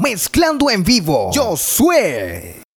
Mezclando en vivo. Yo soy.